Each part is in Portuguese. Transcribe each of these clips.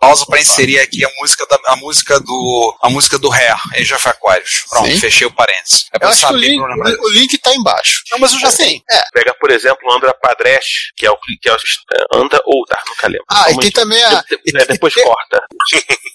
Pausa para inserir aqui a música, da, a música do a música do Hair, Age of Aquarius. Pronto, Sim. fechei o parênteses. É Eu pra acho que o saber link, pra lembrar. o link tá embaixo. Não, mas eu já Assim, é. Pega, por exemplo, o Andra Padresh, que é o que é o, é, anda ou tá, nunca lembro. Ah, e tem também a. é, depois tem- corta.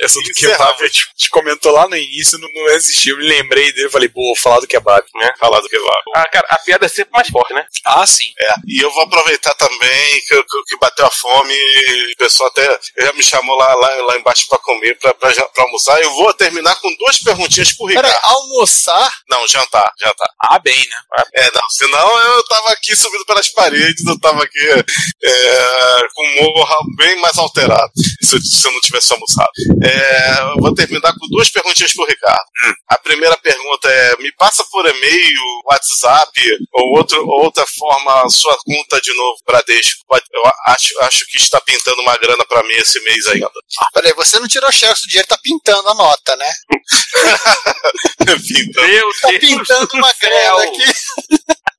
Essa do kebab, a gente, comentou lá no início, não, não existiu. Eu me lembrei dele, falei, pô, vou falar do kebab. Né? Falar do kebab. Ah, cara, a piada é sempre mais forte, né? Ah, sim. É, e eu vou aproveitar também que, que, que bateu a fome, e o pessoal até já me chamou lá, lá, lá embaixo pra comer, pra almoçar. Eu vou terminar com duas perguntinhas pro Ricardo. Peraí, almoçar. Não, jantar, jantar. Ah, bem, né? É, não, senão eu tava aqui subindo pelas paredes, eu tava aqui é, com o morro bem mais alterado, se eu, se eu não tivesse almoçado. É, eu vou terminar com duas perguntinhas pro Ricardo. A primeira pergunta é: me passa por e-mail, WhatsApp ou outro, outra forma sua conta de novo, Bradesco. Pode- Eu acho, acho que está pintando uma grana pra mim esse mês ainda. Peraí, você não tirou cheque, o dinheiro tá pintando a nota, né? Pintando. Meu Tá Deus pintando do uma grana aqui.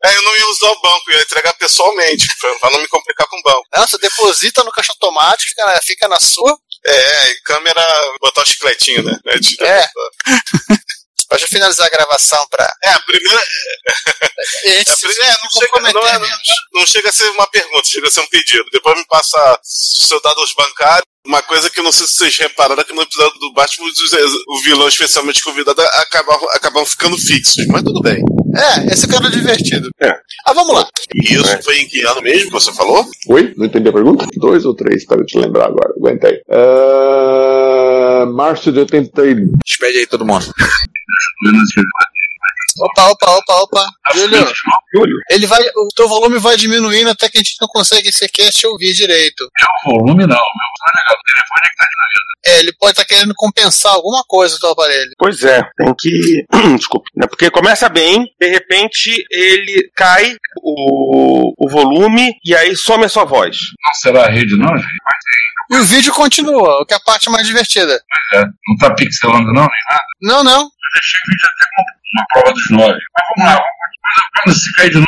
É, eu não ia usar o banco, ia entregar pessoalmente, pra, não me complicar com o banco. Não, você deposita no caixa automático, fica na, fica na sua. É, e câmera, botar o chicletinho, né? É, É. Pra já finalizar a gravação pra. É, a primeira. E a gente É, se é, não, chega, não, é, não chega a ser uma pergunta, chega a ser um pedido. Depois me passa os seus dados bancários. Uma coisa que eu não sei se vocês repararam é que no episódio do Batman, os- o vilão, especialmente convidado, acabavam, acabavam ficando fixos. Mas tudo bem. É, esse cara é divertido. É. Ah, vamos lá. E isso foi em que ano mesmo que você falou? Oi? Não entendi a pergunta? Dois ou três, para te lembrar agora. Aguenta aí. Ah, março de 82. Despede aí todo mundo. Opa, opa, opa, opa. Júlio, Júlio? ele vai, o teu volume vai diminuindo até que a gente não consegue sequer te ouvir direito. volume não, meu tá legal. O telefone é que tá de É, ele pode estar querendo compensar alguma coisa do teu aparelho. Pois é, tem que. Desculpe. Né? Porque começa bem, de repente ele cai o, o volume e aí some a sua voz. Não será a rede não, gente? E o vídeo continua, o que é a parte mais divertida. É, não tá pixelando não, nem nada. Não, não. Eu deixei o vídeo até com uma prova dos nove. Mas vamos lá, vamos quando se cair de novo,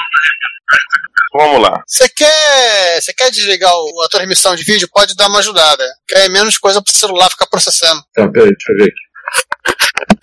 Vamos lá. Você quer, você quer desligar o- a transmissão de vídeo? Pode dar uma ajudada. Que é menos coisa pro celular ficar processando. Tá, peraí, deixa eu ver aqui.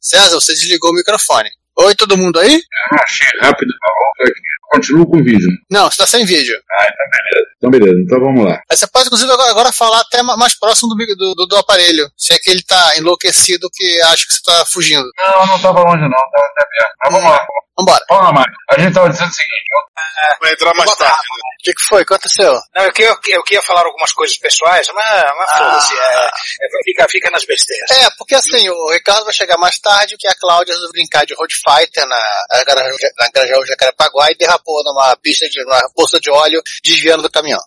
César, você desligou o microfone. Oi, todo mundo aí? Eu não achei rápido, tá bom? Aqui. Continuo com o vídeo. Não, você tá sem vídeo. Ah, então beleza. Então beleza, então vamos lá. Aí você pode, inclusive, agora, agora falar até ma- mais próximo do, do, do- aparelho. Se é que ele tá enlouquecido que acha que você tá fugindo. Não, não tava longe não, tava até perto. Mas vamos lá. Vambora. Na máquina. A gente tava dizendo o seguinte, ó. Vai entrar mais tarde. né? O que, que foi? O que aconteceu? Não, eu queria, eu queria falar algumas coisas pessoais, mas, mas foda-se, é, é, fica, fica nas besteiras. É, porque assim, o Ricardo vai chegar mais tarde que a Cláudia resolveu brincar de Road Fighter na, na Grajaú- na Grajaú Jacarepaguá e derrapou numa pista de numa poça de óleo desviando do caminhão.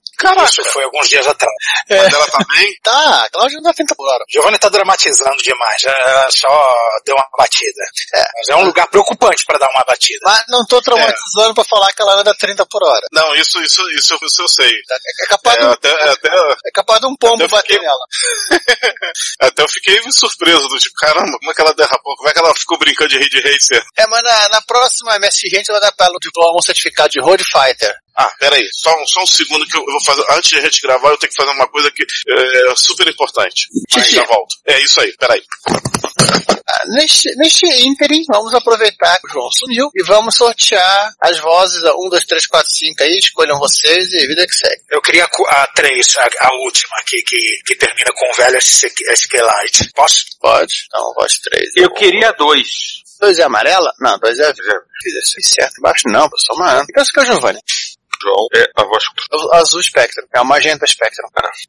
Isso foi alguns dias atrás. Mas ela bem? Tá, Cláudia não dá 30 por hora. Giovanni tá dramatizando demais, ela só deu uma batida. É. Mas é um lugar preocupante para dar uma batida. Mas não tô traumatizando pra falar que ela anda 30 por hora. Não, isso, isso, isso, isso eu sei. É, é capaz, É, de, um, até, é, até, é capaz de um pombo bater fiquei- nela. até eu fiquei surpreso do tipo, caramba, como é que ela derrapou? Como é que ela ficou brincando de Ridge Racer? É, mas na, na próxima MSG a gente vai dar pra ela o diploma, um certificado de Road Fighter. Ah, peraí, só, um- só um segundo que eu, eu vou fazer. Antes de a gente gravar, eu tenho que fazer uma coisa que é super importante. Mas Xixi. já volto. É isso aí, peraí. Ah, Neste, neste ínterim, vamos aproveitar que o João sumiu e vamos sortear as vozes 1, 2, 3, 4, 5 aí, escolham vocês e vida que segue. Eu queria a três, a, a última aqui, que, que termina com o velho SQ-Lite. Posso? Pode? Então, voz 3. Eu queria dois. Dois é amarela? Não, dois é. Fiz certo embaixo? Não, só uma. Pensa que é o Giovanni. João, é a voz O azul Spectrum. É o magenta Spectrum.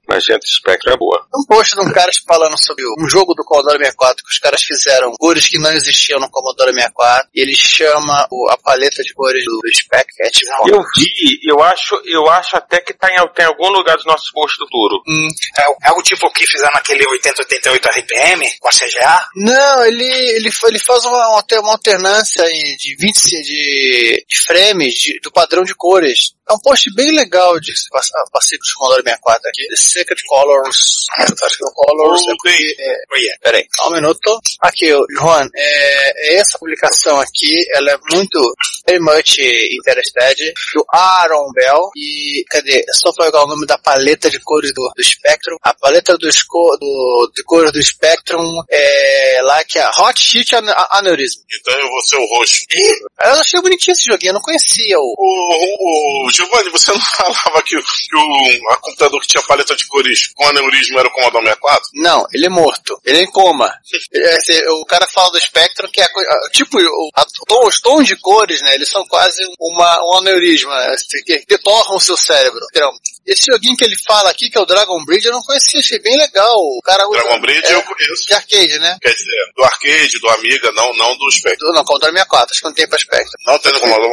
Magenta Spectrum é boa. Um post de um cara falando sobre um jogo do Commodore 64 que os caras fizeram cores que não existiam no Commodore 64 e ele chama o- a paleta de cores do Spectrum. É tipo, Eu vi, eu acho, eu acho até que tá em, tem algum lugar dos nossos posts do futuro. hum, É, é o tipo que fizeram naquele 8088 RPM com a CGA? Não, ele, ele, ele faz uma, uma alter- uma alternância de 20 de, de frames de- do padrão de cores. É um post bem legal de se passar passei com o Commodore 64 aqui. The Secret Colors. Acho que é o Colors. É porque, é, Olha, Peraí, só um minuto. Aqui, ô, Johan, é, essa publicação aqui, ela é muito, very much interested, do Aaron Bell, e, cadê? É só pegar o nome da paleta de cores do, do Spectrum. A paleta dos co, do, de cores do Spectrum é lá que é Hot Sheet An- Aneurysm. Então eu vou ser o roxo. Eu achei bonitinho esse joguinho, eu não conhecia o... O, o, Giovanni, você não falava que, o- que o a computador que tinha paleta de cores com aneurisma era o Commodore 64? Não, ele é morto. Ele é em coma. É, assim, o cara fala do Spectrum que é a tipo o- a- os tons de cores, né? Eles são quase uma, um aneurisma assim, que, que torram o seu cérebro. Entendeu? Esse joguinho que ele fala aqui, que é o Dragon Bridge, eu não conhecia, achei bem legal. O cara usa, Dragon Bridge é, eu conheço. de arcade, né? Quer dizer, do arcade, do Amiga, não, não do Spectrum. Do- Não, Commodore 64, acho que não tem pra Spectrum. Não tem no Commodore.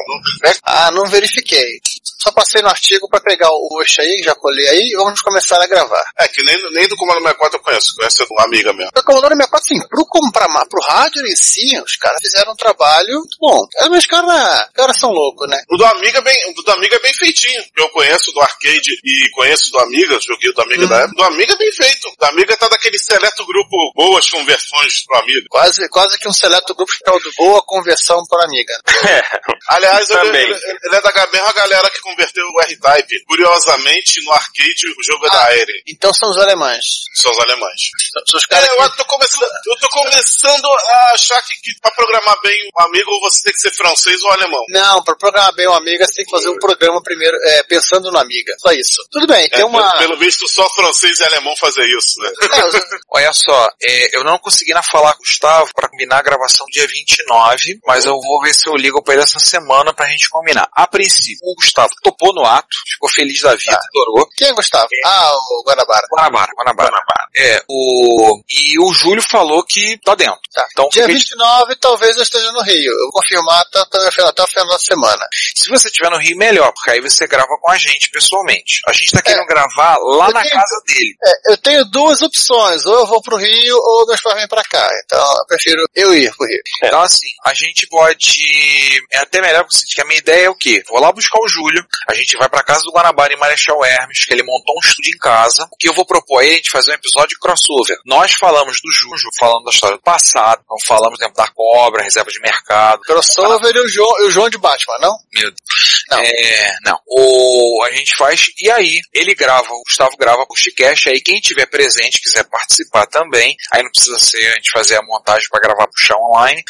Ah, não verifiquei. Só passei no artigo pra pegar o roxo aí, já colei aí, e vamos começar a gravar. É que nem, nem do Commodore 64 eu conheço, conheço do Amiga mesmo. O Commodore 64, assim, pro, comprar, ma- pro rádio em si, os caras fizeram um trabalho muito bom. É, Mas os caras os caras são loucos, né? O do Amiga é bem, o do Amiga é bem feitinho. Eu conheço do arcade e conheço do Amiga, joguei o do Amiga da época. Do Amiga é bem feito. O do Amiga tá daquele seleto grupo boas conversões pro Amiga. Quase, quase que um seleto grupo que é o do boa conversão para amiga. Aliás, ele, Também. ele- ele é da mesma galera que converteu o R-Type. Curiosamente, no arcade, o jogo é da Aire. Então são os alemães. São os alemães. São os caras É, eu tô começando, eu tô começando a achar que, que pra programar bem o amigo, você tem que ser francês ou alemão. Não, para programar bem uma amiga, você tem que fazer um programa primeiro, é, pensando na amiga. Só isso. Tudo bem, tem É, uma. pelo, pelo visto, só francês e alemão fazer isso, né? É, Olha só, é, eu não consegui ainda falar com o Gustavo para combinar a gravação dia 29, mas eu vou ver se eu ligo para ele essa semana pra gente combinar. A princípio, o Gustavo topou no ato, ficou feliz da vida, adorou. Quem é Gustavo? Ah, o Guanabara. Guanabara, Guanabara. É, o, e o Júlio falou que tá dentro. Tá. Então, Dia fica- 29, talvez eu esteja no Rio. Eu vou confirmar até, até, o final da semana. se você estiver no Rio, melhor, porque aí você grava com a gente pessoalmente. A gente tá querendo É. gravar lá Eu na tenho- casa dele. É, eu tenho duas opções. Ou eu vou pro Rio, ou meus pais vêm pra cá. Então, eu prefiro eu ir pro Rio. Então, assim, a gente pode. É até melhor porque que a minha ideia é o quê? Vou lá buscar o Júlio, a gente vai pra casa do Guanabara em Marechal Hermes, que ele montou um estúdio em casa. O que eu vou propor aí é a gente fazer um episódio de crossover. Nós falamos do Júlio, falando da história do passado, então falamos do tempo da cobra, reserva de mercado. Crossover e o João, e o João de Batman, não? Meu Deus. É, não. O, a gente faz, e aí, ele grava, o Gustavo grava o Chicast, aí quem tiver presente, quiser participar também, aí não precisa ser a gente fazer a montagem para gravar puxar online,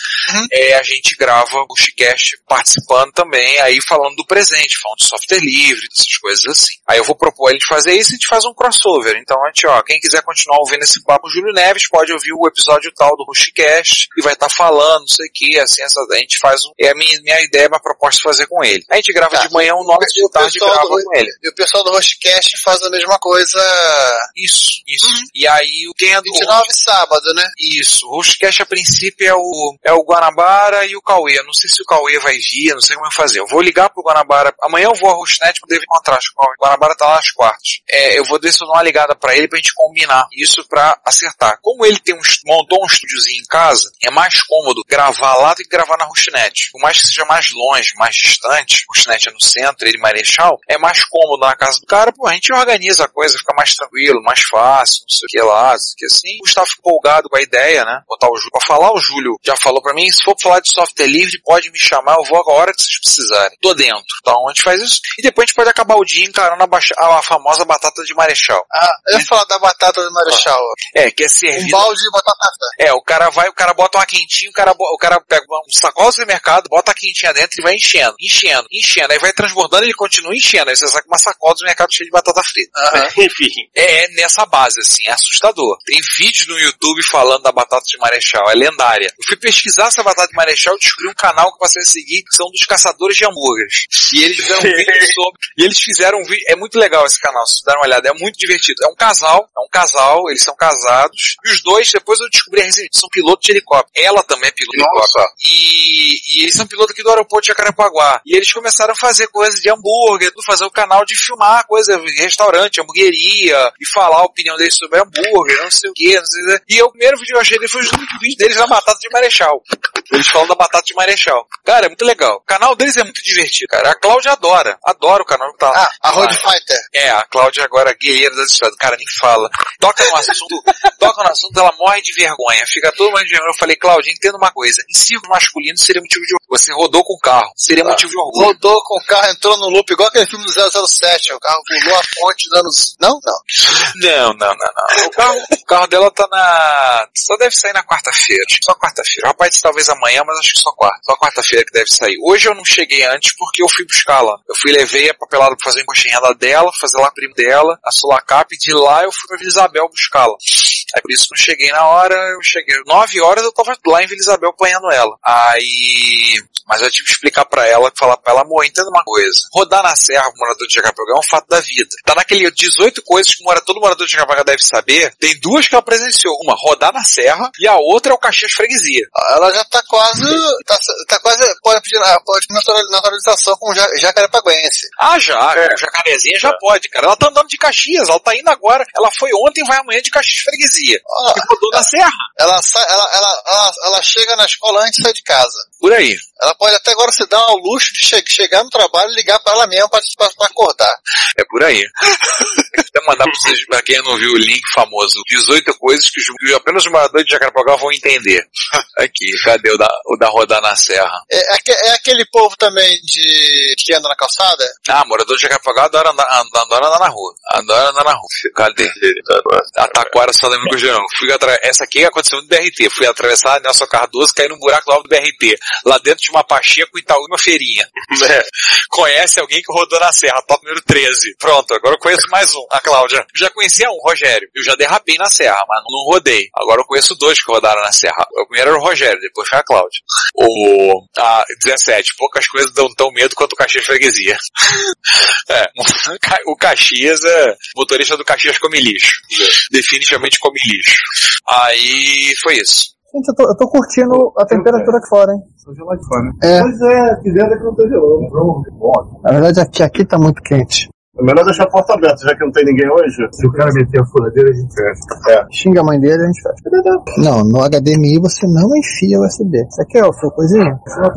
é, a gente grava o Chicast participando também, aí falando do presente, falando de software livre, dessas coisas assim. Aí eu vou propor a gente fazer isso e a gente faz um crossover. Então a gente, ó, quem quiser continuar ouvindo esse papo, o Júlio Neves pode ouvir o episódio tal do Rushcast e vai estar falando, não sei o que, assim, essa, a gente faz um, é a minha, minha ideia, uma proposta de fazer com ele. A gente grava Tá. de manhã, um nove E de tarde grava do- com ele. E o pessoal do Hostcast faz a mesma coisa. Isso, isso. E aí, o quem é do 29 sábado, né? Isso. O Hostcast a princípio é o, é o Guanabara e o Cauê. Eu Não sei se o Cauê vai vir, não sei como vou fazer. Eu vou ligar pro Guanabara. Amanhã eu vou ao Hostnet, eu devo encontrar o Guanabara tá lá às quartas. É, eu vou dou uma ligada pra ele pra gente combinar isso pra acertar. Como ele tem um, montou um estúdiozinho em casa, é mais cômodo gravar lá do que gravar na Hostnet. Por mais que seja mais longe, mais distante, o Hostnet é no centro, ele Marechal, é mais cômodo na casa do cara, pô, a gente organiza a coisa, fica mais tranquilo, mais fácil, não sei o que lá, não sei o que assim. O Gustavo empolgado com a ideia, né? Botar o Júlio pra falar, o Júlio já falou pra mim, se for falar de software livre, pode me chamar, eu vou a hora que vocês precisarem. Tô dentro. Então a gente faz isso. E depois a gente pode acabar o dia encarando a, a famosa batata de Marechal. Ah, eu ia falar da batata do Marechal. É, que é Um servido. balde de batata. É, o cara vai, o cara bota uma quentinha, o cara, o cara pega um sacola do supermercado, bota a quentinha dentro e vai enchendo, enchendo, enchendo. Aí vai transbordando e ele continua enchendo. Aí você sai com uma sacola do mercado cheia de batata frita. Enfim. É, é nessa base, assim, é assustador. Tem vídeo no YouTube falando da batata de Marechal, é lendária. Eu fui pesquisar essa batata de Marechal e descobri um canal que eu passei a seguir, que são dos caçadores de hambúrgueres. E eles um vídeo sobre. E eles fizeram um vídeo. É muito legal esse canal, se deram uma olhada, é muito divertido. É um casal, é um casal, eles são casados. E os dois, depois eu descobri recentemente, são pilotos de helicóptero. Ela também é piloto de helicóptero. E, e eles são pilotos aqui do aeroporto de Jacarepaguá. E eles começaram a fazer coisas de hambúrguer, fazer o canal de filmar coisa, restaurante, hamburgueria, e falar a opinião deles sobre hambúrguer, não sei o que, não sei o quê. E o primeiro vídeo que eu achei dele foi o vídeo deles da batata de Marechal. Eles falam da batata de Marechal. Cara, é muito legal. O canal deles é muito divertido, cara. A Cláudia adora. Adora o canal. Tá. Ah, a Road Fighter. É, a Cláudia agora, guerreira das histórias. Cara, nem fala. Toca no assunto, toca no assunto, ela morre de vergonha. Fica todo mundo de vergonha. Eu falei, Cláudia, entenda uma coisa. Em circo masculino seria motivo de orgulho. Você rodou com o carro. Seria motivo de orgulho. Rodou com o carro, entrou no loop, igual aquele filme do 007. O carro pulou a ponte dando... Não? Não. Não, não, não, não. O carro, o carro dela tá na. Só deve sair na quarta-feira. Só quarta-feira. Rapaz talvez amanhã, mas acho que só quarta. Só quarta-feira que deve sair. Hoje eu não cheguei antes porque eu fui buscá-la. Eu fui levei a papelada pra fazer a encostinhada dela, fazer lá a prima dela, a Sulacap, e de lá eu fui pra Vila Isabel buscá-la. Aí por isso que eu cheguei na hora, eu cheguei. Nove horas eu tava lá em Vila Isabel apanhando ela. Aí. Mas eu tive que explicar pra ela, falar pra ela, amor, entenda uma coisa. Rodar na serra pro morador de Jacarepaguá é um fato da vida. Tá naquele 18 coisas que mora, todo morador de Jacarepaguá deve saber. Tem duas que ela presenciou. Uma, rodar na serra, e a outra é o Caxias Freguesia. Ela já tá quase... Tá, tá quase... Pode pedir pode pedir natural- naturalização com ja, jacarepaguense. Ah, já. É. O jacarezinha já pode, cara. Ela tá andando de Caxias, ela tá indo agora. Ela foi ontem e vai amanhã de Caxias Freguesia. Ah, E rodou na serra. ela, sai, ela, ela, ela, ela chega na escola antes de sair de casa. Por aí. Ela pode até agora se dar ao luxo de che chegar no trabalho e ligar pra ela mesma pra acordar. É por aí. Vou mandar pra vocês, pra quem não viu o link famoso, 18 coisas que, os- apenas os moradores de Jacarepaguá vão entender. Aqui, cadê o da, o da rodar na serra? É, aque- é aquele povo também de que anda na calçada? Ah, morador de Jacarepaguá adora andar, adora andar na rua. Adora andar na rua. Cadê? A Taquara que eu não. Fui atra... Essa aqui aconteceu no BRT. Fui atravessar Nelson Cardoso, caí num buraco do alto do BRT. Lá dentro tinha uma Pacheco, Itaú e uma feirinha. É. Conhece alguém que rodou na serra, top número 13. Pronto, agora eu conheço mais um, a Cláudia. Já conhecia um, Rogério. Eu já derrapei na serra, mas não rodei. Agora eu conheço dois que rodaram na serra. O primeiro era o Rogério, depois foi a Cláudia. O a 17, poucas coisas dão tão medo quanto o Caxias Freguesia. É, o Caxias é motorista do Caxias come lixo. Definitivamente come lixo. Aí foi isso. Gente, eu tô, eu tô curtindo a temperatura aqui fora, hein? Tô gelado de fora. É. Pois é, aqui dentro é que não tá gelando. Na verdade, aqui, aqui tá muito quente. É melhor deixar a porta aberta, já que não tem ninguém hoje. Se o cara meter a furadeira, a gente fecha. É. Xinga a mãe dele, a gente fecha. Não, no HDMI você não enfia USB. Isso aqui é o seu coisinha? Isso é.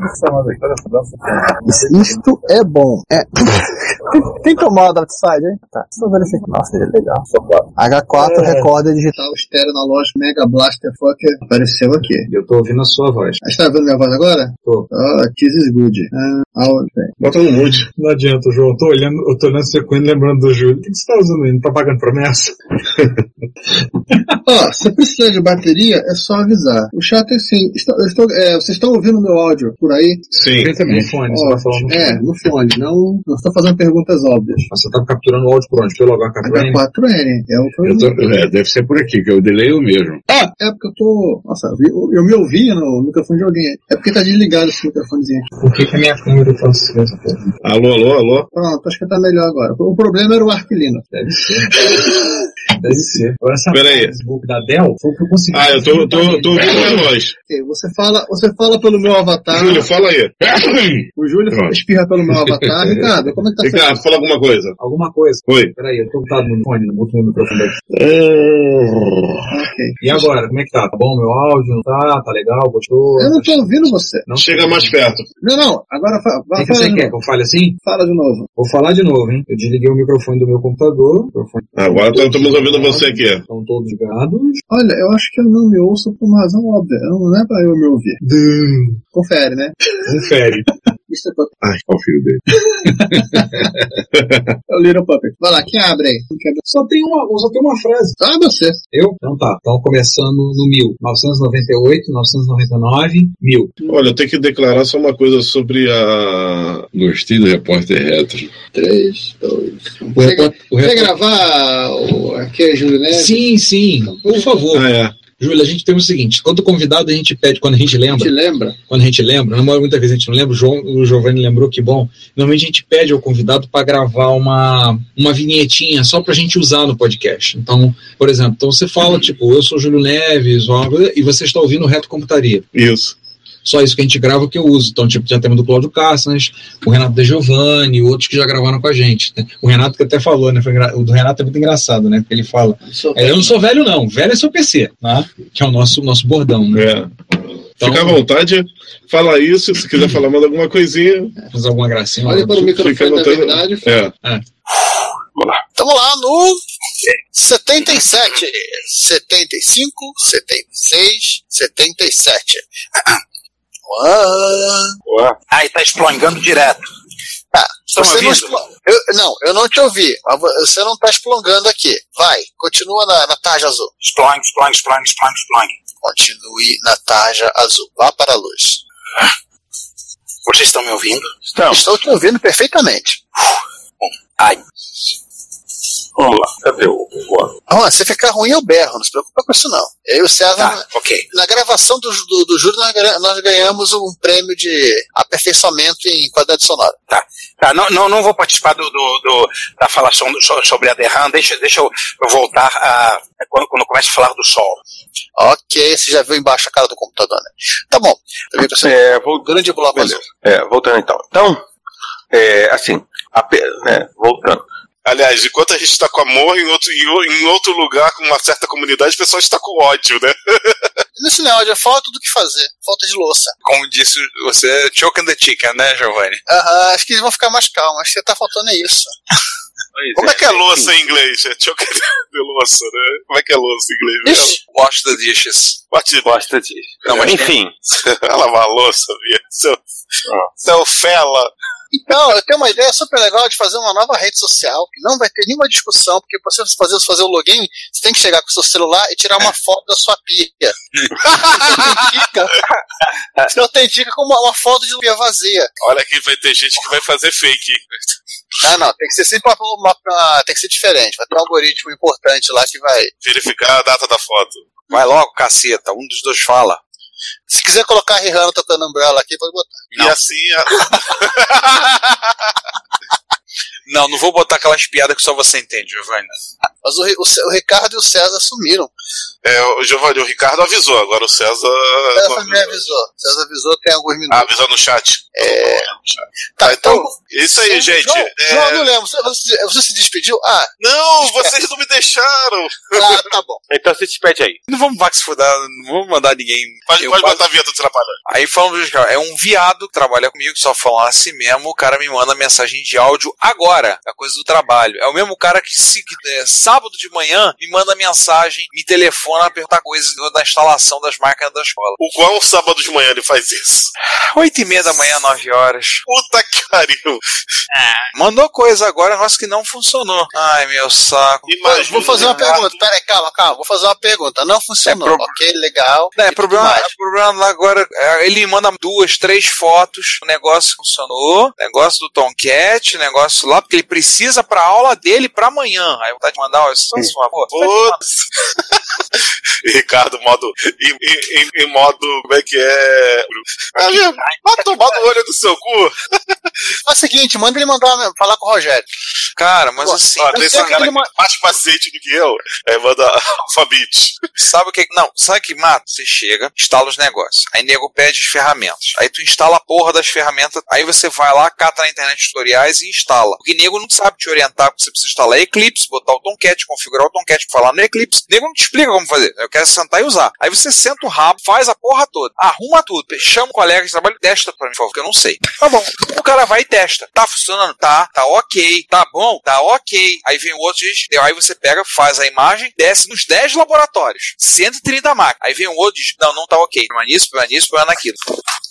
Isso- Isto é bom. É. Quem tomou a Outside, hein? Tá. Só verificar. Nossa, ele é legal. H4 É. recorda digital estéreo analógico Mega Blaster Fucker. Apareceu aqui. Eu tô ouvindo a sua voz. A gente tá vendo minha voz agora? Tô. Ah, this is good. Ah. Bota no mute. Não adianta, João. Eu tô olhando, eu tô olhando e lembrando do Júlio. O que você tá usando aí? Não tá pagando promessa? Ó, se precisar de bateria, é só avisar. O chato é assim, estou, estou, é, vocês estão ouvindo meu áudio por aí? Sim. No fone, você tá falando no É, fone. no fone, não, não estou fazendo perguntas óbvias. Você tá capturando o áudio por onde? Pelo H4N? H4N, é o que eu tô- é, deve ser por aqui, que eu delay o mesmo. Ah, é porque eu tô. Nossa, eu, eu me ouvi no microfone de alguém. É porque tá desligado esse microfonezinho aqui. Por que, que a minha câmera Alô, alô, alô? Pronto, acho que tá melhor agora. O problema era o Arquilino. Deve ser. Deve ser. Agora essa Pera aí. Facebook da Dell foi o que eu consegui. Ah, eu tô, tô, tô ouvindo a voz. Você fala, você fala pelo meu avatar. Júlio, fala aí. O Júlio Pronto. espirra pelo meu avatar. Ricardo, como é que tá? Ricardo, fala alguma coisa. Alguma coisa. Oi. Peraí, eu tô mutado no fone, não boto meu microfone daqui. Ok. E agora, como é que tá? Tá bom meu áudio? Não tá? Tá legal? Gostou? Eu não tô ouvindo você. Não? Chega mais perto. Não, não. Agora fa O que, que fala você quer? Que eu fale assim? Fala de novo. Vou falar de novo, hein? Eu desliguei o microfone do meu computador. Microfone Agora estamos ouvindo você aqui. estão todos ligados. Olha, eu acho que eu não me ouço por uma razão óbvia. Não é pra eu me ouvir. Confere, né? Confere. Mr. Puppet. Ai, qual o filho dele? É o Little Puppet. Vai lá, quem abre aí? Quem Só tem uma, só tem uma frase. Ah, você. Eu? Então tá. Então começando no 1000. 998, 999, 1000. Olha, eu tenho que declarar só uma coisa sobre a. Gostei do repórter retro. 3, 2. O Quer, repórter- quer gravar o, aqui a Júlio Neves? Sim, sim. Por favor. Ah, é. Júlia, a gente tem o seguinte: quando convidado, a gente pede, quando a gente lembra. Te lembra? Quando a gente lembra, não, muitas vezes a gente não lembra, o, João, o Giovanni lembrou que bom. Normalmente a gente pede ao convidado para gravar uma, uma vinhetinha só pra gente usar no podcast. Então, por exemplo, então você fala, tipo, eu sou Júlio Neves, ou algo, e você está ouvindo o Reto Computaria. Isso. Só isso que a gente grava que eu uso. Então, tipo, já temos do Cláudio Cassas, o Renato De Giovanni, outros que já gravaram com a gente. né? O Renato que até falou, né? Foi engra- O do Renato é muito engraçado, né? Porque ele fala. É, eu não sou velho, não. Velho é seu PC, né? Que é o nosso, nosso bordão, né? É. Fica à vontade, fala isso, se quiser falar mais alguma coisinha. Fazer alguma gracinha. Olha para o Fica microfone da anotando. verdade. É. Tamo lá no 77, 75, 76, 77. Uau. Aí tá explongando direto. Tá, Estão você não, ouvindo? eu, não, eu não te ouvi. Você não tá explongando aqui. Vai, continua na, na tarja azul. Explong, explong, explong, explong, explong. Continue na tarja azul. Vá para a luz. Vocês estão me ouvindo? Estou te ouvindo perfeitamente. Ai. Vamos lá, cadê o. Juan, se ficar ruim, eu berro. Não se preocupa com isso, não. Eu e o César, Tá, ok. na gravação do, do, do Júlio, nós, nós ganhamos um prêmio de aperfeiçoamento em qualidade sonora. Tá, tá não, não, não vou participar do, do, do- da falação do- so- sobre a Derram. Deixa, deixa eu, eu voltar a, quando, quando eu começo a falar do Sol. Ok, você já viu embaixo a cara do computador, né? Tá bom. Também. É, vou... Grande bloco azul. É, voltando então. Então, é, assim, a né, voltando. Aliás, enquanto a gente está com amor em outro, em, outro lugar, com uma certa comunidade, o pessoal está com ódio, né? Nesse negócio é falta do que fazer. Falta de louça. Como disse você, choke and the chicken, né, Giovanni? Aham, acho que eles vão ficar mais calmos. Acho que tá faltando é isso. Como é que é louça em inglês? É choque de louça, né? Como é que é louça em inglês mesmo? Wash the dishes. Bate Gosta disso. Não, mas Enfim. Vai lavar a louça, Bia. Seu, seu fela. Então, eu tenho uma ideia super legal de fazer uma nova rede social, que não vai ter nenhuma discussão, porque pra você fazer, fazer o login, você tem que chegar com o seu celular e tirar uma foto da sua pia. autentica, você autentica com uma, uma foto de pia vazia. Olha que vai ter gente que vai fazer fake. Não, não, tem que ser sempre uma, uma- uma- tem que ser diferente. Vai ter um algoritmo importante lá que vai. Verificar a data da foto. Vai logo, caceta. Um dos dois fala. Se quiser colocar a Rihanna tocando Umbrella aqui, pode botar. E assim. A... Não, não vou botar aquelas piadas que só você entende, Giovanni. Mas o, o o Ricardo e o César sumiram. É, o Giovanni, o Ricardo avisou, agora o César. O César me avisou. O César avisou tem alguns minutos. Ah, avisou no chat. É. Tá, então. Isso aí, gente. João, é- João, não lembro. Você, você- se despediu? Ah, Não, vocês não me deixaram. ah, tá bom. Então se despede aí. Não vamos se fudar, não vamos mandar ninguém. Pode, pode quase- botar a vinheta do Trapalhão. Aí falamos, é um viado que trabalha comigo, que só fala assim mesmo, o cara me manda mensagem de áudio agora, é coisa do trabalho. É o mesmo cara que, se, que, é, sábado de manhã me manda mensagem, me telefona a perguntar coisas da instalação das máquinas da escola. O qual sábado de manhã ele faz isso? Oito e meia da manhã, nove horas. Puta que pariu. Mandou coisa agora, negócio que não funcionou. Ai, meu saco. Imagina. Vou fazer uma pergunta. Peraí, calma, calma. Vou fazer uma pergunta. Não funcionou. É pro- Ok, legal. É, problema, o problema lá agora, é, ele manda duas, três fotos, o negócio funcionou, negócio do Tomcat, negócio lá, porque ele precisa pra aula dele pra amanhã. Aí eu vou te mandar, ó, só por favor. Putz. E Ricardo, modo. Em, em- em- modo. Como é que é? Ah, Vai tomar no olho do seu cu. Faz o seguinte, manda ele mandar falar com o Rogério. Cara, mas Pô, assim, Ó, tem esse que cara é mais paciente do que eu. É, manda alfabete. sabe o que? Não, sabe que mata? Você chega, instala os negócios. Aí nego pede as ferramentas. Aí tu instala a porra das ferramentas. Aí você vai lá, cata na internet tutoriais e instala. Porque nego não sabe te orientar porque você precisa instalar Eclipse, botar o Tomcat, configurar o Tomcat falar no Eclipse. Nego não te explica como fazer. Eu quero sentar e usar. Aí você senta o rabo, faz a porra toda, arruma tudo, chama o colega de trabalho, testa pra mim, por favor, que eu não sei. Tá bom. O cara vai e testa. Tá funcionando? Tá. Tá ok. Tá bom? Tá ok. Aí vem o outro diz, aí você pega, faz a imagem, desce nos 10 laboratórios. 130 máquinas. Aí vem o outro diz, não, não tá ok. Problema nisso, problema nisso, problema naquilo.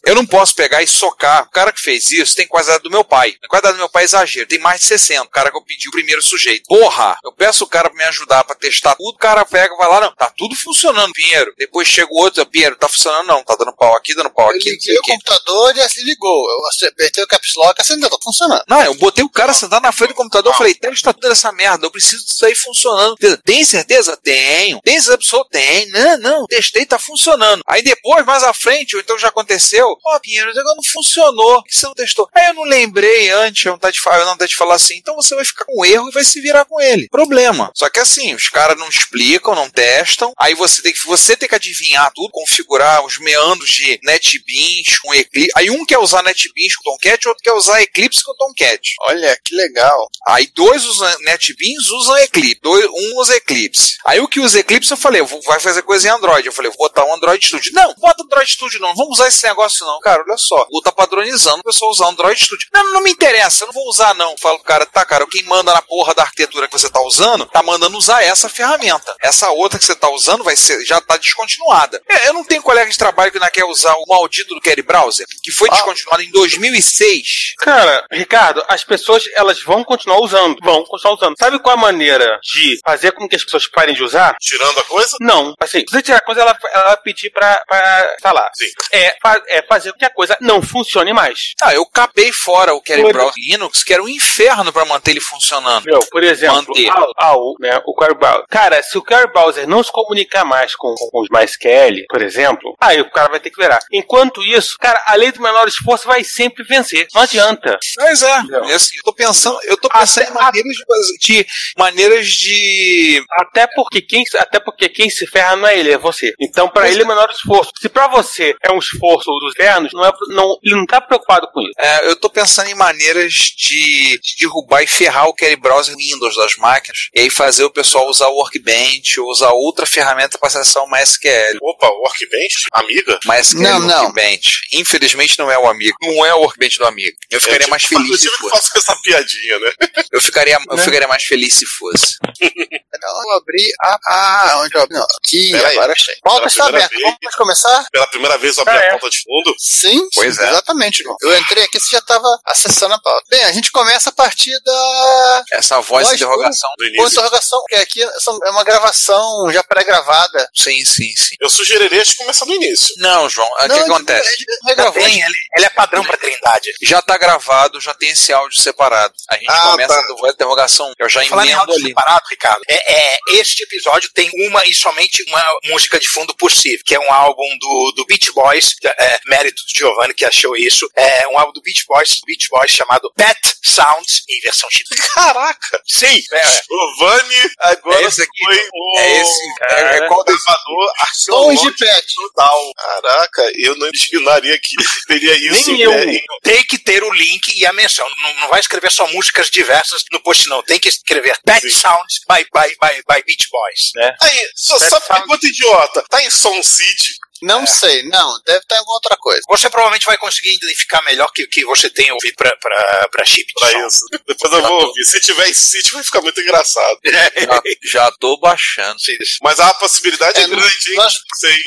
Eu não posso pegar e socar. O cara que fez isso tem quadrado do meu pai. A quadrado do meu pai é exagero, tem mais de 60. O cara que eu pedi o primeiro sujeito. Porra, eu peço o cara pra me ajudar pra testar tudo, o cara pega, vai lá, não, tá tudo funcionando, Pinheiro. Depois chega o outro, Pinheiro, tá funcionando não, tá dando pau aqui, dando pau Eu aqui. sei liguei o computador e assim ligou. Eu apertei o caps lock e acendeu, tá funcionando. Não, eu botei o cara sentado na frente do computador e falei, testa toda essa merda, eu preciso disso aí funcionando. Tem certeza? Tenho. Tem certeza? Tem. Não, não, testei, tá funcionando. Aí depois, mais à frente, ou então já aconteceu, ó, Pinheiro, o negócio não funcionou. Por que você não testou? Aí eu não lembrei antes, eu não tá de falar, eu não tá de falar assim, então você vai ficar com erro e vai se virar com ele. Problema. Só que assim, os caras não explicam, não testam, aí você tem que, você tem que adivinhar tudo, configurar os meandros de NetBeans com Eclipse. Aí um quer usar NetBeans com Tomcat, outro quer usar Eclipse com Tomcat. Olha, que legal. Aí dois usam NetBeans, usam Eclipse. Dois, um usa Eclipse. Aí o que usa Eclipse, eu falei, vai fazer coisa em Android. Eu falei, vou botar um Android Studio. Não, bota Android Studio não vamos usar esse negócio não. Cara, olha só, o tá padronizando o pessoal usar Android Studio. Não, não me interessa, eu não vou usar não. Falo pro cara, tá, cara, quem manda na porra da arquitetura que você tá usando, tá mandando usar essa ferramenta. Essa outra que você tá usando vai ser, já tá descontinuada. É, Eu não tenho colega de trabalho que não quer usar o maldito do Kerry Browser, que foi descontinuado em 2006. Cara, Ricardo, as pessoas elas vão continuar usando. Vão continuar usando. Sabe qual a maneira de fazer com que as pessoas parem de usar? Tirando a coisa? Não. Assim, se você tirar a coisa, ela, ela vai pedir pra, pra instalar. Sim. É, fa- é fazer com que a coisa não funcione mais. Ah, eu capei fora o Foi. Browser Linux, que era um inferno pra manter ele funcionando. Meu, por exemplo, Manter. ao, ao, né, o Query Browser. Cara, se o Query Browser não se comunicar mais com, com os MySQL, por exemplo, aí o cara vai ter que virar. Enquanto isso, cara, a lei do menor esforço vai sempre vencer. Não adianta. Pois é, é assim, eu tô pensando, eu tô pensando em maneiras de, de maneiras de Até porque quem, até porque quem se ferra não é ele, é você. Então, pra ele é o menor esforço. Se pra você é um esforço dos infernos, não é, não, ele não tá preocupado com isso. É, eu tô pensando em maneiras de, de derrubar e ferrar o Kerry Browser Windows das máquinas. E aí fazer o pessoal usar o Workbench ou usar outra ferramenta para acessar o MySQL. Opa, Workbench? Amiga? MySQL Não, não. Workbench. Infelizmente não é o amigo. Não é o Workbench do amigo. Eu ficaria Eu mais tive- feliz se Eu fosse. fazer essa piadinha, né? Eu ficaria, eu Né? ficaria mais feliz se fosse. Eu abri a. Ah, onde eu abri? Não. Aqui, Pera aí. agora achei. Pauta está aberta. vez. Vamos começar? Pela primeira vez eu abri Ah, a é. porta de fundo. Sim, Pois sim, é. exatamente, irmão. Eu entrei aqui, você já estava acessando a pauta. Bem, a gente começa a partir da. Essa voz de interrogação. Do Com início. interrogação, porque aqui é uma gravação já pré-gravada. Sim, sim, sim. Eu sugeriria a gente começar do início. Não, João, o que acontece? não regravou. Tem, gente- ele, é padrão pra Trindade. Já tá gravado, já tem esse áudio separado. A gente Ah, começa tá. do voz de interrogação. Eu já Falando em emendo áudio ali. separado, Ricardo, é, é, este episódio tem uma e somente uma música de fundo possível, que é um álbum do, do Beach Boys, é, mérito do Giovanni que achou isso, é um álbum do Beach Boys, Beach Boys chamado Pet Sounds, em versão chip. Caraca! Sim, é, O Vani agora É esse aqui. foi o É esse. É, é qual desse? gravador Sons de arqueológico pet. total. Caraca, eu não imaginaria que teria isso. Nem eu. né? tem que ter o link e a menção. Não, não vai escrever só músicas diversas no post, não. Tem que escrever Pet Sim. Sounds by, by, by, by Beach Boys. Né? Aí, só, só pergunta idiota. Tá em Som City? Não sei, não, deve estar em alguma outra coisa. Você provavelmente vai conseguir identificar melhor que o que você tem ouvido pra, pra, pra chip de Pra som. isso. Depois eu vou ouvir. Se tiver em City, vai ficar muito engraçado. Já, já tô baixando. Mas a possibilidade é, É, grande, hein? nós-.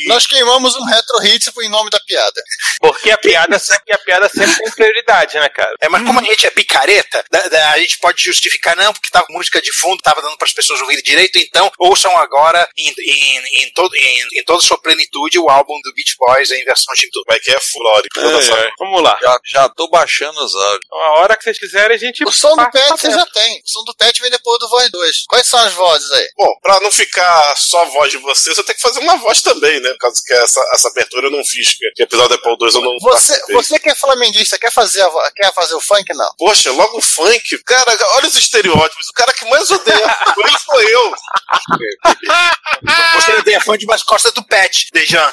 Nós queimamos um retro hit em nome da piada. Porque a piada sempre, a piada sempre tem prioridade, né, cara? É, mas como a gente é picareta, da- da- a gente pode justificar, não, porque tava música de fundo, tava dando para as pessoas ouvirem direito, então ouçam agora em, em, em, todo, em, em toda sua plenitude o álbum do Beach Boys em versão chip tudo. Como é que é Flore? Toda essa- É, Vamos lá. Já, já tô baixando os áudios. Então, a hora que vocês quiserem, a gente. O som do pet você já tem. O som do pet vem depois do voz 2. Quais são as vozes aí? Bom, pra não ficar só a voz de vocês, eu tenho que fazer uma voz também, né? Por causa que essa, essa abertura eu não fiz, que episódio da Apple 2 eu não Você, você que é flamenguista, quer fazer, a, quer fazer o funk? Não. Poxa, logo o funk. Cara, olha os estereótipos. O cara que mais odeia funk sou eu. Você fã de mais costas do Pet, Dejan.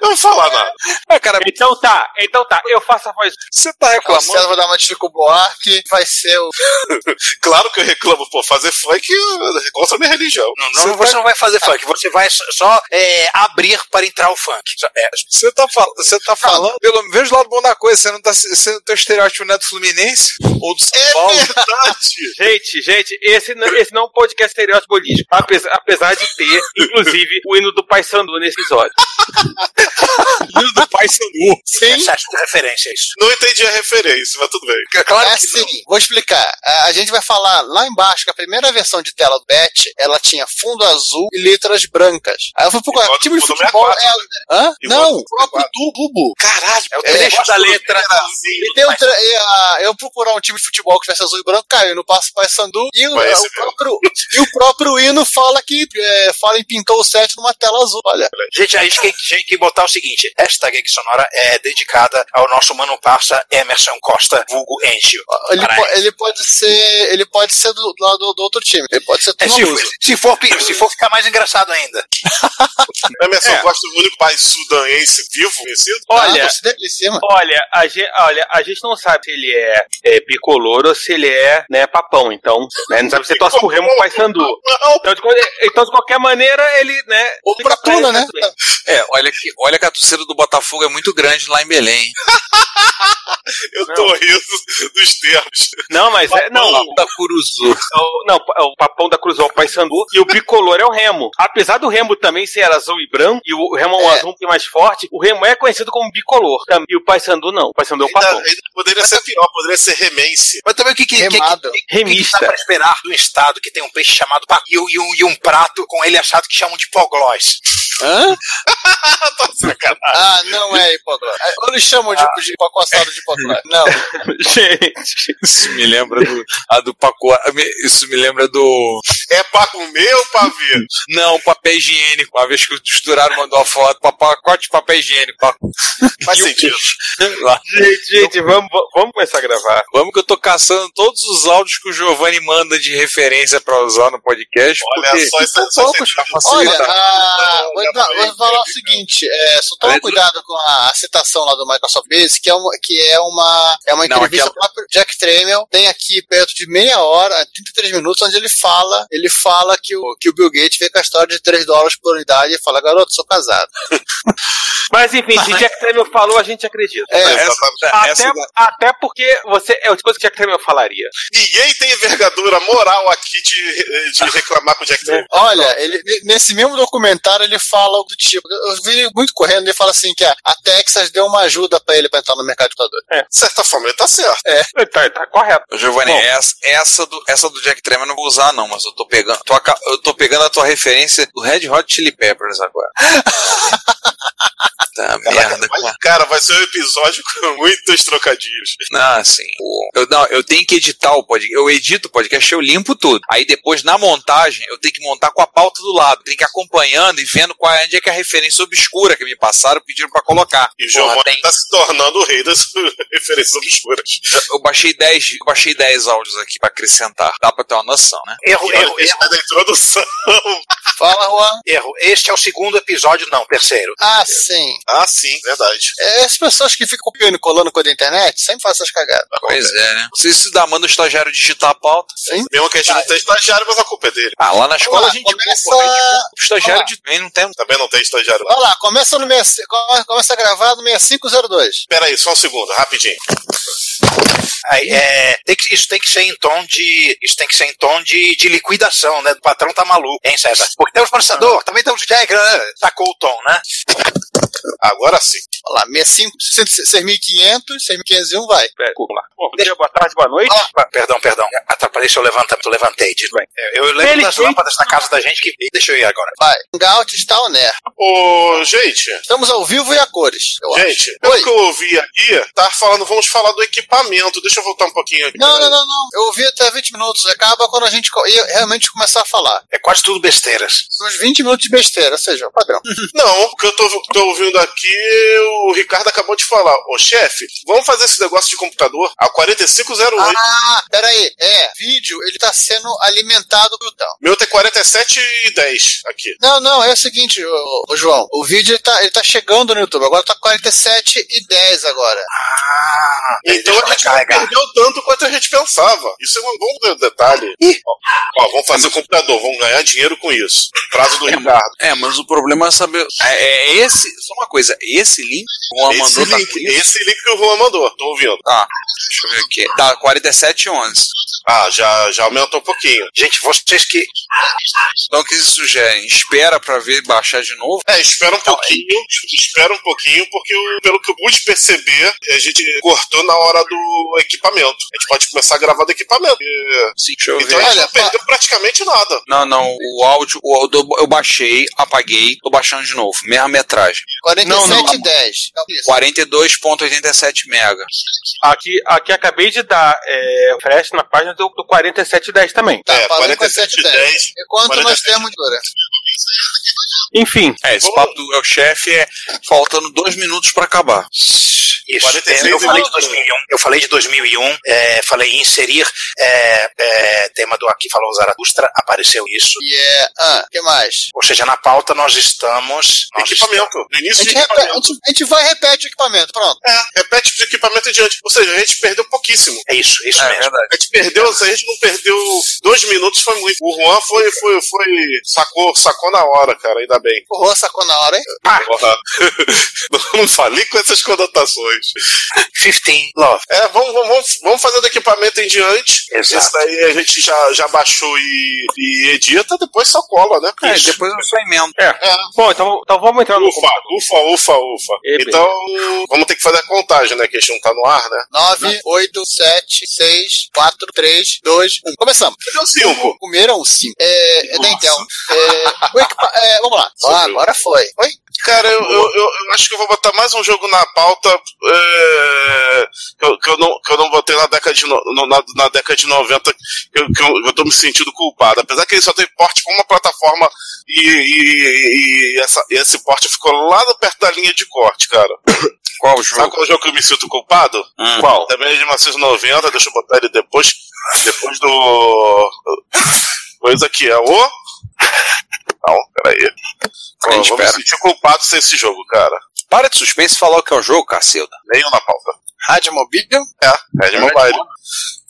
Eu vai falar nada. É, cara, Então tá, então tá, eu faço a voz. Você tá O César vai dar uma de Chico Buarque, vai ser o. Claro que eu reclamo, pô, fazer funk é contra a minha religião. Não, não, você não vai fazer funk, você vai só, é, abrir para entrar o funk. É, Você tá, fal você tá falando, pelo veja o lado bom da coisa, você não tá sendo teu estereótipo não do Fluminense ou do São É Paulo. verdade. Gente, gente, esse, não- esse não é um podcast estereótipo político, apesar, apesar de ter, inclusive, o hino do Pai Sandu nesse episódio. Hino do Pai Sandu. Sim. excesso de referência, isso. Não entendi a referência, mas tudo bem. Claro É que assim, vou explicar. A, gente vai falar lá embaixo que a primeira versão de tela do Bet, ela tinha fundo azul e letras brancas. Aí eu fui procurar, que time de futebol 64, é... Hã? Igual Não, do o próprio tubo. Caralho, É o É, trecho da letra. E tem um tre- e, eu procurar um time de futebol que tivesse azul e branco, caiu no Passo Paysandu e o, o próprio, e o próprio hino fala que é, fala em pintou o set numa tela azul. Olha, Gente, a gente tem, tem que botar o seguinte: esta gag sonora é dedicada ao nosso mano parça Emerson Costa, vulgo Angio. ele, po- ele pode ser ele pode ser do lado do, do outro time. Ele pode ser É, se, se, for, se for ficar mais engraçado ainda. Emerson É. gosta do único pai sudanense vivo conhecido? Olha, Ah, cima. olha, a gente, olha, a gente não sabe se ele é, é bicolor ou se ele é, né, papão, então, né, não sabe se ele torce pro Remo ou pro Pai Sandu. Não, Então de, então, de qualquer maneira, ele, né... Ou pra Tuna, né? É, olha que, olha que a torcida do Botafogo é muito grande lá em Belém. eu tô rindo dos termos. Não, mas é, não, Da Curuzu. o- não, o papão da Cruz é o Pai Sandu e o bicolor é o Remo. Apesar do Remo também ser azul e branco, e o Remo é um É. azul um pouquinho mais forte, o Remo é conhecido como bicolor. E o Pai Sandu não. O Pai Sandu é o Ainda, papão. ainda poderia ser pior, poderia ser remense. Mas também o que, que, que, que, Remado. que, que, que dá Remista. pra esperar do estado que tem um peixe chamado e, um- e um, e um prato com ele achado que chamam de hipoglós? Hã? Tá. Ah, não é hipoglós. Ou eles chamam de, de pacoçado de. Não. Gente. Isso me lembra do, a do pacote. Isso me lembra do. É pra comer ou pra ver? Não, papel higiênico. Uma vez que costuraram mandou a foto, pa- pacote de papel higiênico. Faz o sentido. Lá. Gente, gente, vamos, vamos começar a gravar. Vamos que eu tô caçando todos os áudios que o Giovanni manda de referência pra usar no podcast. Olha porque só, isso é- poucos pra Olha, facilitar. ah, vou, falar o seguinte, é, só toma cuidado com a, a citação lá do Microsoft Base, que é uma, que é uma, é uma Não, entrevista aquela- do próprio Jack Tramiel, tem aqui perto de meia hora, 33 minutos, onde ele fala, ele fala que o, que o Bill Gates veio com a história de 3 dólares por unidade e fala, garoto, sou casado. Mas enfim, se Jack Tramiel falou, a gente acredita. É, Essa, Até, essa até porque você é outra coisa que Jack Tramiel falaria. Ninguém tem envergadura moral aqui de, de reclamar com o Jack Tramiel. Olha, ele, nesse mesmo documentário ele fala algo do tipo, eu vi muito correndo, ele fala assim que a, a Texas deu uma ajuda pra ele pra entrar no mercado de computador. De certa forma, ele tá certo. Ele Tá, tá correto. Giovanni, Bom. essa, essa, do, essa do Jack Tramiel eu não vou usar, não, mas eu tô pegando. tô eu tô pegando a tua referência do Red Hot Chili Peppers agora. tá merda, Vai- cara. cara, vai ser um episódio com muitos trocadilhos. Não, assim, o- eu, não, eu tenho que editar o podcast. Eu edito o podcast, eu limpo tudo. Aí depois, na montagem, eu tenho que montar com a pauta do lado. Tenho que ir acompanhando e vendo qual é, onde é que é a referência obscura que me passaram, pediram pra colocar. E o Giovanni tem- tá se tornando o rei das referências obscuras. eu baixei 10, eu baixei 10 áudios aqui pra acrescentar. Dá pra ter uma noção, né? Erro, erro, na introdução. Fala, Juan. erro. Este é o segundo episódio, não, terceiro. Ah, sim. Ah, sim, verdade. É, as pessoas que ficam copiando e colando coisa da internet sempre fazem essas cagadas. Pois é, né? Não sei se dá, manda o estagiário digitar a pauta. Sim. Mesmo que a gente não tenha estagiário, mas a culpa é dele. Ah, lá na escola Vamos a lá, gente começa- pô, a gente- o estagiário de também não tem. Também não tem estagiário. Olha lá, começa no 65, come- começa a gravar no 6502. Pera aí, só um segundo, rapidinho. É, tem que- isso tem que ser em tom de. Isso tem que ser em tom de, de liquidação, né? O patrão tá maluco, hein, César? Porque temos processador, também temos Jack, né? Sacou o tom, né? Agora sim. Olha lá, 65, 6500, 6501 vai. É, vamos lá. Bom, bom dia, boa tarde, boa noite. Ah, perdão, perdão. Atrapalhei seu levantamento, levantei. Tudo bem. É, Eu lembro Ele das tem- lâmpadas na casa da gente que. Deixa eu ir agora. Vai. Hangout está on air. Ô, gente, Estamos ao vivo e a cores. eu acho. gente, pelo Oi. que eu ouvi aqui, tá falando, vamos falar do equipamento. Deixa eu voltar um pouquinho aqui. Não, não, não, não. Eu ouvi até 20 minutos. Acaba quando a gente realmente começar a falar. É quase tudo besteiras. Uns 20 minutos de besteira, ou seja, padrão. Não, o que eu tô, tô ouvindo aqui, o Ricardo acabou de falar. Ô chefe, vamos fazer esse negócio de computador a 4508. Ah, peraí. É, vídeo, ele tá sendo alimentado do. Meu tem 47 e 10 aqui. Não, não, é o seguinte, ô, ô, João. O vídeo ele tá, ele tá chegando no YouTube. Agora tá 47 e 10 agora. Ah, Então a gente não perdeu tanto quanto a gente pensava. Isso é um bom detalhe. Ó, ó, vamos fazer o computador, vamos ganhar dinheiro com isso. Prazo do Ricardo. É, mas o problema é saber. É, é esse. Só uma coisa, esse link que o Juan Esse mandou tá link, isso? esse link que o Juan mandou, tô ouvindo. Tá, deixa eu ver aqui. Tá, 47 e 11. Ah, já, já aumentou um pouquinho. Gente, vocês que. Então o que eles sugerem? É espera para ver baixar de novo? É, espera um então, pouquinho, é... espera um pouquinho, porque pelo que eu pude perceber, a gente cortou na hora do equipamento. A gente pode começar a gravar do equipamento. E... Sim, deixa eu então ver. a gente perdeu praticamente nada. Não, não, o áudio, o, eu baixei, apaguei, tô baixando de novo, Meia metragem. 47,10. 42,87 mega. Aqui, aqui acabei de dar é, flash na página do, do 4710 também. Tá, é, 4710 mas é enquanto nós temos. Enfim, é, esse Vamos... papo do é chefe é faltando dois minutos para acabar. Isso. 46 eu falei de minutos. 2001. Eu falei de 2001. é, falei em inserir é, é, tema do Aqui Falou Zaratustra. Apareceu isso. E é. Ah, que mais? Ou seja, na pauta nós estamos. Nós Equipamento. No A início de gente, repete, a, equipamento. gente, a gente vai e repete o equipamento, pronto. É, repete de equipamento em diante. Ou seja, a gente perdeu pouquíssimo. É isso, isso É mesmo. verdade. A gente perdeu, se a gente não perdeu dois minutos, foi muito. O Juan foi, foi, foi. Sacou, sacou na hora, cara, ainda bem. O Juan sacou na hora, hein? Não, não falei com essas conotações. 15 Love. É, vamos, vamos, vamos- fazer do equipamento em diante. Exato. Isso daí a gente já, já baixou e, e edita, depois só cola, né? É, Isso. depois eu só emendo. é. Bom, então, então vamos entrar no. Ufa, ufa, ufa, ufa. E, Então, vamos ter que fazer a contagem, né? Que a gente não tá no ar, né? 9, 8, 7, 6, 4, 3, 2, 1. Começamos. Cadê o 5? Comeram um 5. É, é da Intel. É, o equipa- é, vamos lá. Ah, agora foi. Oi? Cara, eu, eu, eu, acho que eu vou botar mais um jogo na pauta é, que, eu, que, eu não, que eu não botei na década de, no, na, na década de 90, que eu, que eu, eu tô me sentindo culpado. Apesar que ele só tem porte com uma plataforma e, e, e essa, e esse porte ficou lá perto da linha de corte, cara. Qual Sabe jogo? qual jogo que eu me sinto culpado? Hum. Qual? Também é de 1990, deixa eu botar ele depois. Depois do. Coisa que é o. Não, peraí. Pô, A gente vou me sentir culpado sem esse jogo, cara. Para de suspense e falar o que é o jogo, Cacilda. Nenhum na pauta. Rádio Mobile? É, Red Mobile.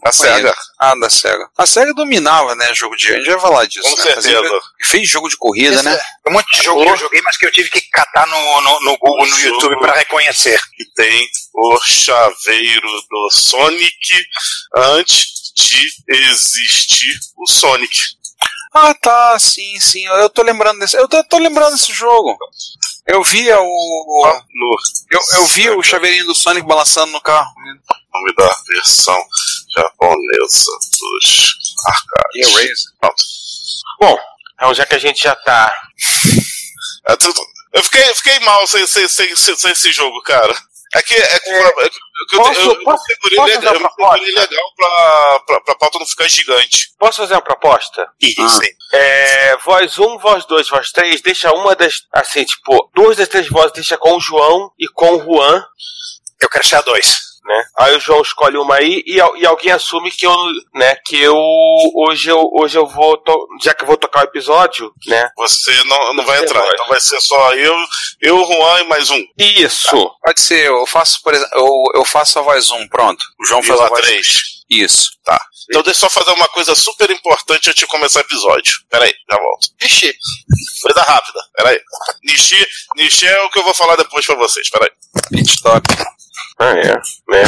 A SEGA. Ah, da SEGA. A SEGA dominava, né, jogo de... A gente vai falar disso. Com né? certeza. Fazia- Fez jogo de corrida, né? Tem um monte de jogo que eu joguei, mas que eu tive que catar no, no, no Google, no Jogo. YouTube pra reconhecer. E tem o chaveiro do Sonic antes de existir o Sonic. Ah, tá, sim, sim. Eu tô lembrando desse. Eu tô, tô lembrando desse jogo. Eu via o. No Eu, eu vi o chaveirinho do Sonic balançando no carro. nome da versão japonesa dos arcades. Eraser. Pronto. Bom, então já que a gente já tá. É Eu fiquei, fiquei mal sem, sem, sem, sem- sem esse jogo, cara. É que, é que, é que eu, Posso- eu, eu, posso- segurei posso legal, eu legal pra, pra, pra pauta não ficar gigante. Posso fazer uma proposta? Isso. É, voz 1, voz 2, voz 3, deixa uma das. Assim, tipo, duas das três vozes deixa com o João e com o Juan, Eu quero ser a dois. Né? Aí o João escolhe uma aí e, e alguém assume que eu, né, que eu hoje eu hoje eu vou, to- já que eu vou tocar o episódio, né? Você não, não vai Você entrar, vai. então vai ser só eu, eu, Juan e mais um. Isso. Pode ser, eu faço, por exemplo, eu, eu faço a voz 1, pronto. O João E faz a voz três. Isso. Tá. Então deixa eu só fazer uma coisa super importante antes de começar o episódio. Peraí, já volto. Ixi. Coisa rápida, peraí. Nishi, Nishi é o que eu vou falar depois pra vocês, peraí. Pit stop. Ah, é. né?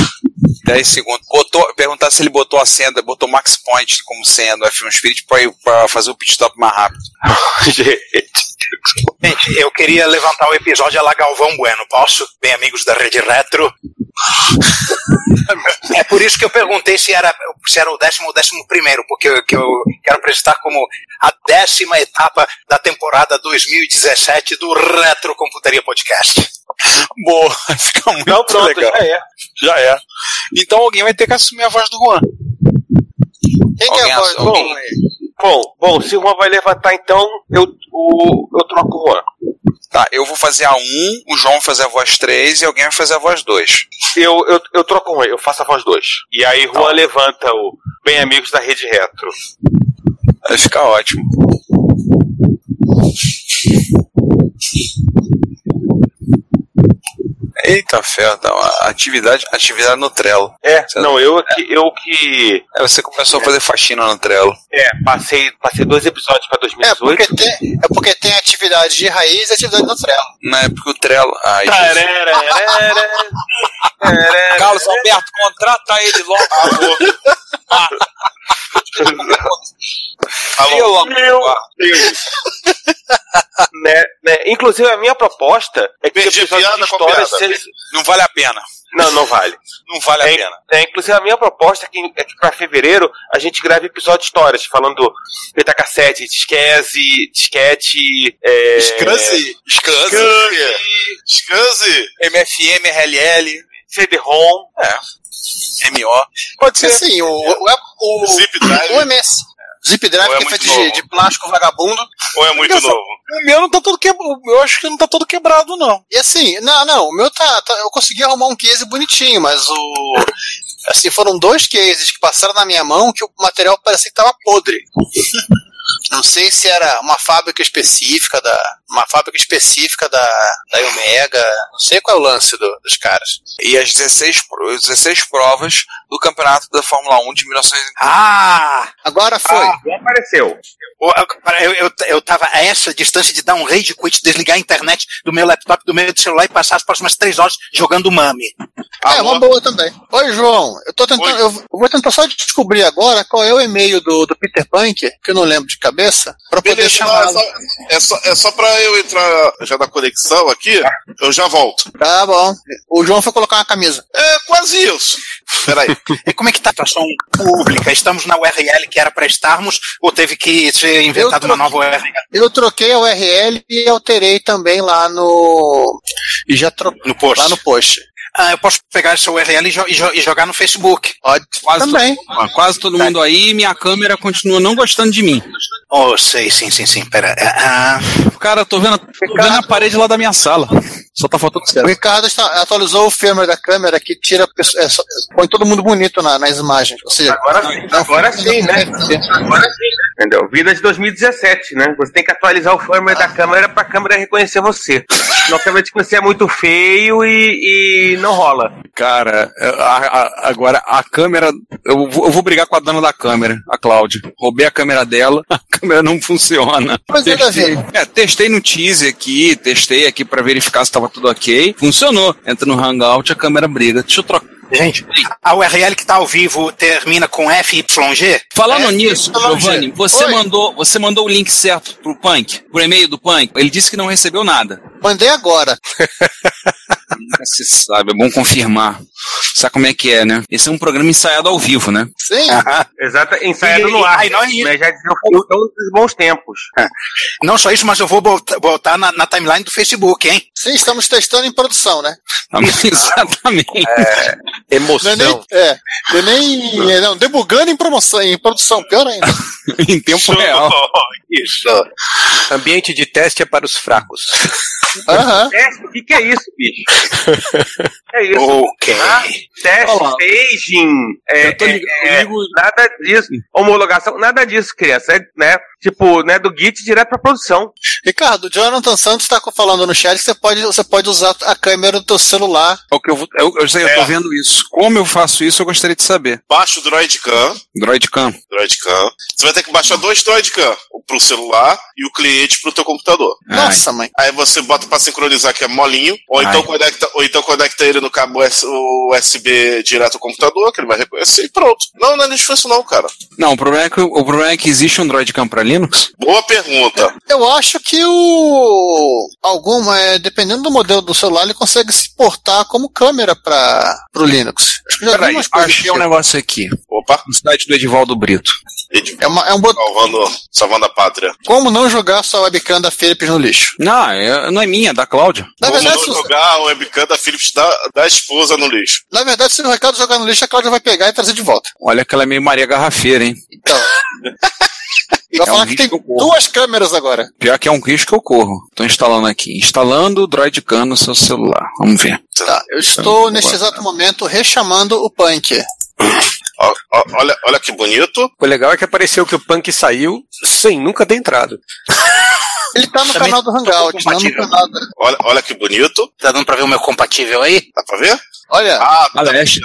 10 segundos. Botou, perguntar se ele botou a senha, botou Max Point como senha do F1 Spirit pra, ir- pra fazer o pit stop mais rápido. Gente, eu queria levantar o episódio a la Galvão Bueno. Posso? Bem, amigos da Rede Retro. É por isso que eu perguntei se era, se era o décimo ou décimo primeiro, porque eu, que eu quero apresentar como a décima etapa da temporada 2017 do Retro Computaria Podcast. Boa, fica muito Então pronto, legal. já é. Já é. Então alguém vai ter que assumir a voz do Juan. Quem Alguém que é a voz do alguém- Juan? Bom, bom, se o Juan vai levantar, então eu, o, eu troco o Juan. Tá, eu vou fazer a 1, o João vai fazer a voz 3 e alguém vai fazer a voz 2. Eu, eu, eu troco o Juan, eu faço a voz 2. E aí Juan levanta o Bem Amigos da Rede Retro. Vai ficar ótimo. Eita ferro, uma atividade, atividade no Trello. É, não, eu que. Eu que É, você começou a fazer faxina no Trello. é, passei, passei dois episódios pra 2018. Porque tem, é porque tem atividade de raiz e atividade no Trello. Não é porque o Trello. Ai, Jesus. Carlos Alberto, contrata ele logo. Meu Deus. né, né, Inclusive, a minha proposta é que Perdi episódio de piada com a histórias piada. seja... Não vale a pena. Não, não vale. Não vale a É, pena. é, inclusive, a minha proposta é que, é que pra fevereiro a gente grave episódio de histórias, falando fita cassete, disquese, disquete. É... Scanse. Scanse. Scanse. MFM, RLL. CD-ROM. É. MO. Pode ser. Assim, o, o, o, Zip Drive. o MS. Zip Drive é que é muito feito de, novo? de plástico vagabundo. Ou é muito Engraçado. novo? O meu não tá todo quebrado. Eu acho que não tá todo quebrado, não. E assim, não, não, o meu tá, tá- Eu consegui arrumar um case bonitinho, mas o. Assim, foram dois cases que passaram na minha mão que o material parecia que tava podre. Não sei se era uma fábrica específica da. Uma fábrica específica da, da Omega. Não sei qual é o lance do- dos caras. E as 16, pro- 16 provas do campeonato da Fórmula 1 de 1900. Ah! Agora foi. Ah, apareceu. Eu, eu, eu tava a essa distância de dar um rage quit, desligar a internet do meu laptop, do meu celular e passar as próximas três horas jogando mame. É, uma boa também. Oi, João. Eu tô tentando. Eu vou tentar só descobrir agora qual é o e-mail do, do Peter Punk, que eu não lembro de cabeça, pra poder chamar. é, só, é, só, é só pra eu entrar já na conexão aqui, eu já volto. Tá bom. O João foi colocar uma camisa. É quase isso. Peraí. E como é que tá a situação pública? Estamos na URL que era para estarmos ou teve que ser inventada uma nova URL? Eu troquei a URL e alterei também lá no. E já troquei. No post. Lá no post. Ah, eu posso pegar essa URL e, jo- e jo- e jogar no Facebook. Pode Quase também. To, quase todo mundo aí e minha câmera continua não gostando de mim. Oh, sei, sim, sim, sim. Pera. ah, Cara, tô vendo, tô vendo a parede lá da minha sala. Só tá faltando O certo. Ricardo está- atualizou o firmware da câmera que tira. é, só- põe todo mundo bonito na- nas imagens. Ou seja, Agora, agora sim, né? Agora sim. Entendeu? Vida de 2017, né? Você tem que atualizar o firmware da câmera pra câmera reconhecer você. Senão a câmera te conhecer é muito feio e, e não rola. Cara, a- a- agora a câmera. Eu vou, eu vou brigar com a dona da câmera, a Cláudia. Roubei a câmera dela, a câmera não funciona. É, testei, é, testei no teaser aqui, testei aqui pra verificar se tava tudo ok. Funcionou. Entra no Hangout, a câmera briga. Deixa eu trocar. Gente, a URL que tá ao vivo termina com FYG? Falando É, nisso, YG. Giovanni, você Oi. mandou, você mandou o link certo pro Punk, pro e-mail do Punk. Ele disse que não recebeu nada. mandei agora. Nunca se sabe, é bom confirmar. Sabe como é que é, né? Esse é um programa ensaiado ao vivo, né? Sim. Exato, ensaiado E- no ar. e- né? Já dizia o Faustão dos bons tempos. Não só isso, mas eu vou botar, botar na, na timeline do Facebook, hein? Sim, estamos testando em produção, né? Exatamente. É Emoção. nem. É, não é nem. é, Não, debugando em promoção, em produção, pior ainda. em tempo real. Isso. Ambiente de teste é para os fracos. Aham. Teste, o que, que é isso, bicho? É isso. Ok. Ah, teste, Olha lá. staging, é, Eu tô lig- é, eu ligo- nada disso. Homologação, nada disso, criança. É, né? Tipo, né, do Git direto pra produção. Ricardo, o Jonathan Santos está falando no chat que você pode, você pode usar a câmera do teu celular. É o que eu, vou- eu, eu sei, eu tô É. vendo isso. Como eu faço isso, eu gostaria de saber. Baixa o Droidcam. Droidcam. Droidcam. Você vai ter que baixar dois Droidcam. O pro celular e o cliente pro teu computador. Nossa, mãe. Aí você bota pra sincronizar que é molinho, ou Ai. então, conecta, ou então conecta ele no cabo US- USB direto ao computador, que ele vai reconhecer e pronto. Não, não é difícil não, cara. Não, o problema é que, o problema é que existe um Droidcam pra Linux. Boa pergunta. Eu acho que o. Alguma, é, dependendo do modelo do celular, ele consegue se portar como câmera para o Linux. Acho que já Peraí, umas coisas. achei um negócio aqui. Opa. No site do Edivaldo Brito. É, uma, é um botão. Salvando, salvando a pátria. Como não jogar sua webcam da Philips no lixo? Não, é- não é minha, é da Cláudia. Na Como verdade, não se, jogar a webcam da Philips da, da esposa no lixo. na verdade, se o recado jogar no lixo, a Cláudia vai pegar e trazer de volta. Olha que ela é meio Maria Garrafeira, hein? Então. E vai É um falar que tem duas câmeras agora. Pior que é um risco que eu corro. Tô instalando aqui. Instalando o Droidcam no seu celular. Vamos ver. Tá, eu estou neste exato momento rechamando o Punk. Olha, olha que bonito. O legal é que apareceu que o punk saiu sem nunca ter entrado. Ele tá no Também canal do tô Hangout, não no canal da... Olha, olha que bonito. Tá dando pra ver o meu compatível aí? Dá pra ver? Olha, Ah, A leste.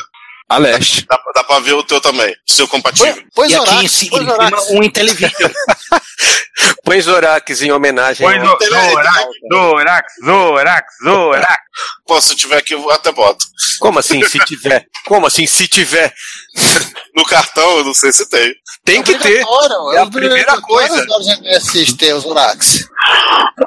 A leste. dá, dá pra ver o teu também. Seu compatível. pois e aqui em, pois em cima Zorax. um Intellivision. Põe Zorax em homenagem. Pois ao- o Zorax, Zorax, Zorax, Zorax. Pô, se tiver aqui, eu até boto. Como assim, se tiver? Como assim, se tiver? No cartão, eu não sei se tem. Tem que ter. É a primeira coisa. os MSX ter o Zorax.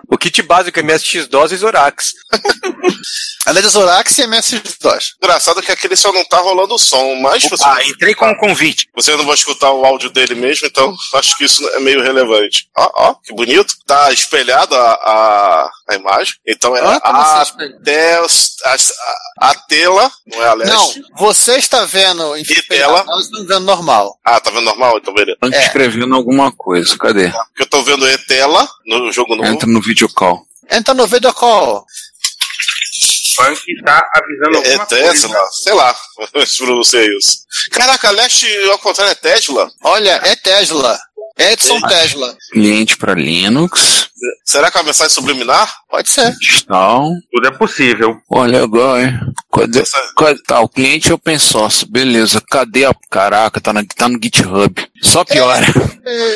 O kit básico é MSX-DOS e Zorax. Além de Zorax e MSX-DOS. Engraçado que aquele só não tá rolando o som, mas você, ah, entrei com um convite. você não vai escutar o áudio dele mesmo, então acho que isso é meio relevante. Ó, ó, que bonito. Tá espelhado a, a, imagem. Então é Ah, a, espelhado? até a, a tela, não é a leste. Não, você está vendo em tela? nós estamos vendo normal. Ah, tá vendo normal? Então beleza. Tô É. escrevendo alguma coisa. Cadê? Porque eu tô vendo e-tela no jogo novo. Entra no video call. Entra no video call. Punk tá avisando É alguma Tesla, coisa. sei lá, você isso. Caraca, leste ao contrário é Tesla? Olha, é Tesla. Edson Tesla. Cliente para Linux. Será que é uma mensagem subliminar? Pode ser. Install. Tudo é possível. Olha legal, hein? Cadê? Cadê- Tá, o cliente é open source. Beleza. Cadê a. Caraca, tá, na, tá no GitHub. Só piora.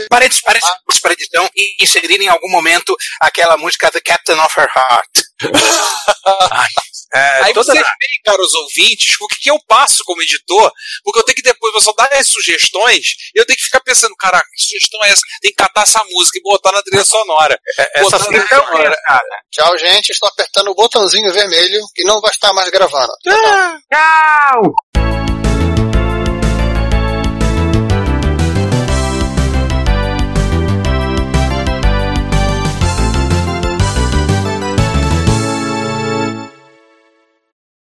Parece, parece para edição e inserir em algum momento aquela música The Captain of Her Heart. É, Aí toda- vocês veem, caros ouvintes, o que, que eu passo como editor, porque eu tenho que depois, eu só dar as sugestões, e eu tenho que ficar pensando, caraca, que sugestão é essa? Tem que catar essa música e botar na trilha sonora. essa Botar na música trilha sonora. Tchau, gente. Estou apertando o botãozinho vermelho e não vai estar mais gravando. Ah,